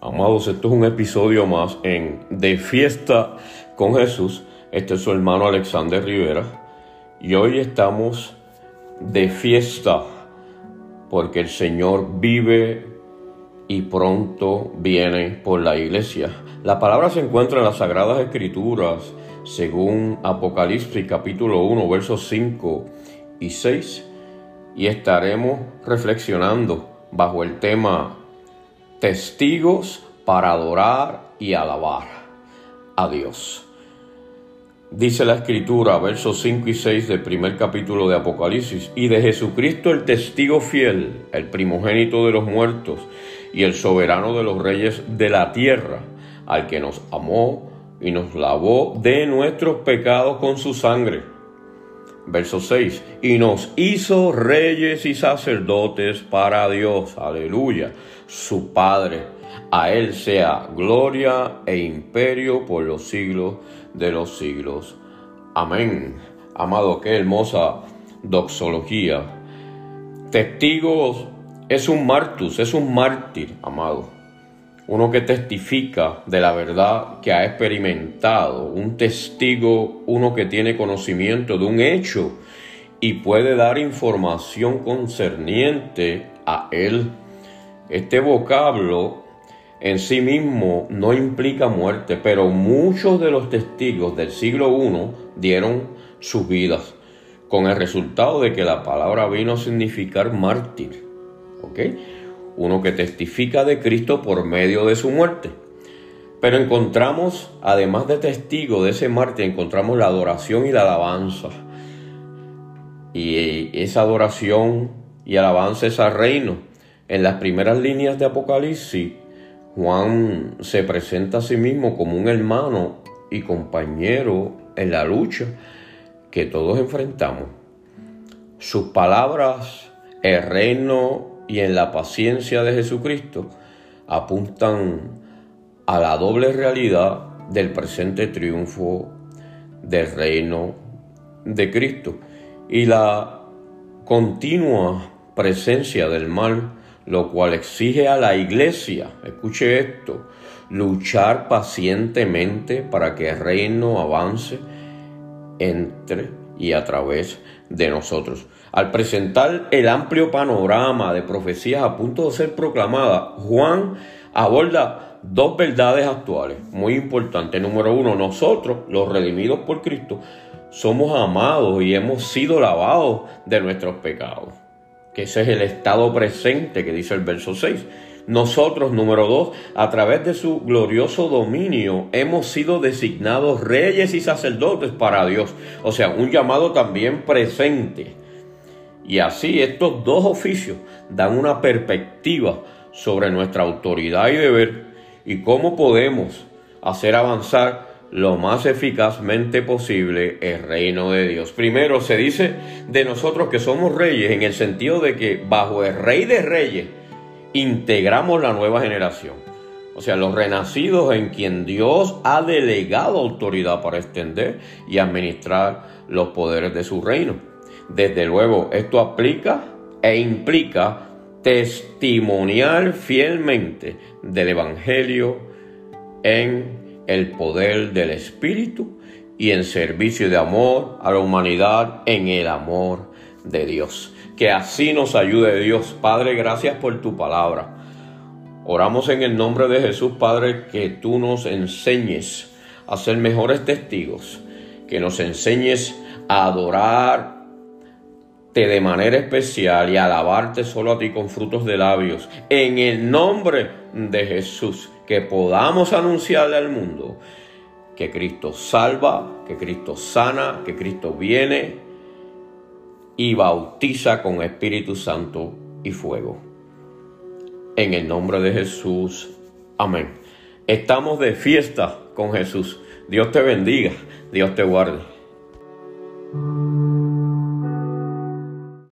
Amados, esto es un episodio más en De Fiesta con Jesús. Este es su hermano Alexander Rivera. Y hoy estamos de fiesta porque el Señor vive y pronto viene por la iglesia. La palabra se encuentra en las Sagradas Escrituras según Apocalipsis capítulo 1 versos 5 y 6 y estaremos reflexionando bajo el tema testigos para adorar y alabar a Dios. Dice la escritura, versos 5 y 6 del primer capítulo de Apocalipsis, y de Jesucristo el testigo fiel, el primogénito de los muertos y el soberano de los reyes de la tierra, al que nos amó y nos lavó de nuestros pecados con su sangre. Verso 6, y nos hizo reyes y sacerdotes para Dios, aleluya, su Padre. A Él sea gloria e imperio por los siglos de los siglos. Amén. Amado, qué hermosa doxología. Testigos es un martus, es un mártir, amado. Uno que testifica de la verdad que ha experimentado, un testigo, uno que tiene conocimiento de un hecho y puede dar información concerniente a él. Este vocablo en sí mismo no implica muerte, pero muchos de los testigos del siglo I dieron sus vidas, con el resultado de que la palabra vino a significar mártir. ¿Ok? Uno que testifica de Cristo por medio de su muerte. Pero encontramos, además de testigo de ese mártir, encontramos la adoración y la alabanza. Y esa adoración y alabanza es al reino en las primeras líneas de Apocalipsis, Juan se presenta a sí mismo como un hermano y compañero en la lucha que todos enfrentamos. Sus palabras, el reino y en la paciencia de Jesucristo apuntan a la doble realidad del presente triunfo del reino de Cristo y la continua presencia del mal lo cual exige a la iglesia, escuche esto, luchar pacientemente para que el reino avance entre y a través de nosotros. Al presentar el amplio panorama de profecías a punto de ser proclamada, Juan aborda dos verdades actuales muy importantes. Número uno, nosotros, los redimidos por Cristo, somos amados y hemos sido lavados de nuestros pecados que ese es el estado presente que dice el verso 6. Nosotros, número 2, a través de su glorioso dominio hemos sido designados reyes y sacerdotes para Dios. O sea, un llamado también presente. Y así estos dos oficios dan una perspectiva sobre nuestra autoridad y deber y cómo podemos hacer avanzar lo más eficazmente posible el reino de Dios. Primero se dice de nosotros que somos reyes en el sentido de que bajo el rey de reyes integramos la nueva generación. O sea, los renacidos en quien Dios ha delegado autoridad para extender y administrar los poderes de su reino. Desde luego, esto aplica e implica testimoniar fielmente del Evangelio en el poder del Espíritu y en servicio de amor a la humanidad en el amor de Dios. Que así nos ayude Dios. Padre, gracias por tu palabra. Oramos en el nombre de Jesús, Padre, que tú nos enseñes a ser mejores testigos, que nos enseñes a adorar de manera especial y alabarte solo a ti con frutos de labios. En el nombre de Jesús, que podamos anunciarle al mundo que Cristo salva, que Cristo sana, que Cristo viene y bautiza con Espíritu Santo y fuego. En el nombre de Jesús. Amén. Estamos de fiesta con Jesús. Dios te bendiga. Dios te guarde.